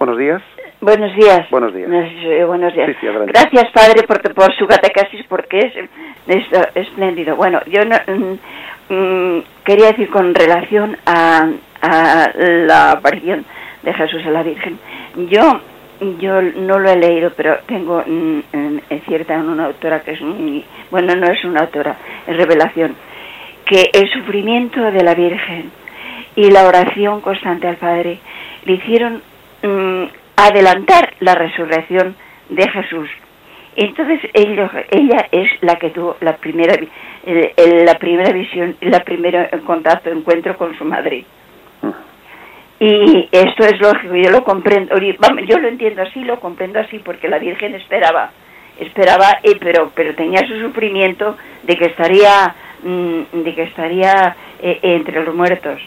Buenos días. Buenos días. Buenos días. Eh, buenos días. Gracias, Padre, por, por su catequesis, porque es, espléndido. Bueno, yo mm, mm, quería decir con relación a, la aparición de Jesús a la Virgen. Yo yo no lo he leído, pero tengo mm, en, cierta una autora que es muy, bueno, no es una autora, es revelación, que el sufrimiento de la Virgen y la oración constante al Padre le hicieron Mm, adelantar la resurrección de Jesús. Entonces ella, ella es la que tuvo la primera, la primera visión, la primera contacto, encuentro con su madre. Y esto es lógico, yo lo comprendo, yo lo entiendo así, lo comprendo así, porque la Virgen esperaba, esperaba, eh, pero, pero tenía su sufrimiento de que estaría, mm, de que estaría eh, entre los muertos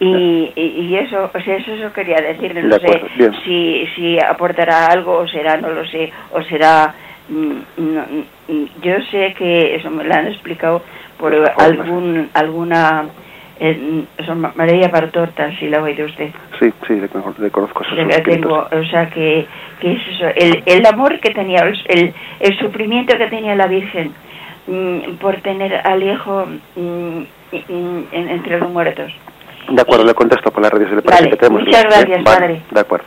y, y, eso, o sea, eso, eso quería decir, no sé si, si aportará algo o será, no lo sé, o será, mm, mm, yo sé que eso me lo han explicado por algún, alguna, eh, María Partorta, si la ha oído usted. Sí, sí, le, conozco tengo, O sea, que, que es eso, el, el amor que tenía, el, el sufrimiento que tenía la Virgen mm, por tener al hijo entre los muertos. De acuerdo, le contesto por las redes le parece que tenemos. Muchas gracias, padre. De acuerdo.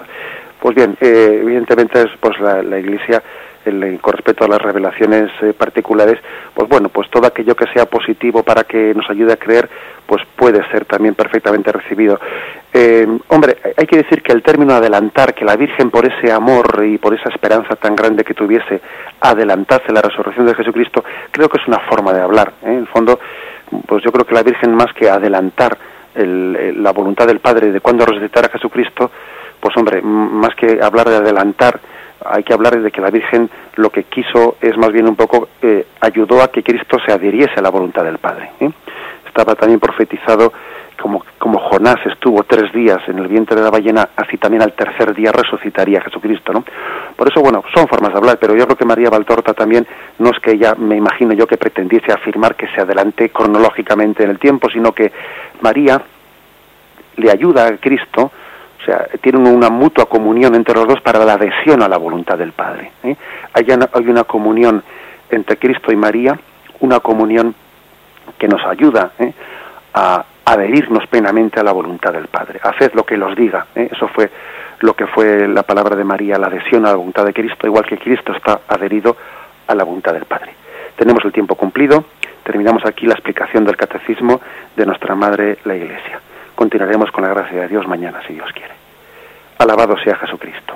Pues bien, eh, evidentemente es pues la, Iglesia el, con respecto a las revelaciones eh, particulares, pues bueno, pues todo aquello que sea positivo para que nos ayude a creer, pues puede ser también perfectamente recibido. Eh, hombre, hay que decir que el término adelantar, que la Virgen por ese amor y por esa esperanza tan grande que tuviese, adelantase la resurrección de Jesucristo, creo que es una forma de hablar. En el fondo, pues yo creo que la Virgen más que adelantar la voluntad del Padre de cuándo resucitar a Jesucristo, pues hombre, más que hablar de adelantar, hay que hablar de que la Virgen lo que quiso es más bien un poco, eh, ayudó a que Cristo se adhiriese a la voluntad del Padre. ¿eh? Estaba también profetizado como, como Jonás estuvo tres días en el vientre de la ballena, así también al tercer día resucitaría Jesucristo, ¿no? Por eso, bueno, son formas de hablar, pero yo creo que María Valtorta también no es que ella, me imagino yo, que pretendiese afirmar que se adelante cronológicamente en el tiempo, sino que María le ayuda a Cristo, O sea, tienen una mutua comunión entre los dos para la adhesión a la voluntad del Padre. ¿eh? Hay, hay una comunión entre Cristo y María, una comunión que nos ayuda ¿eh? a adherirnos plenamente a la voluntad del Padre. Haced lo que los diga. ¿eh? Eso fue lo que fue la palabra de María, la adhesión a la voluntad de Cristo, igual que Cristo está adherido a la voluntad del Padre. Tenemos el tiempo cumplido. Terminamos aquí la explicación del catecismo de nuestra Madre, la Iglesia. Continuaremos con la gracia de Dios mañana, si Dios quiere. Alabado sea Jesucristo.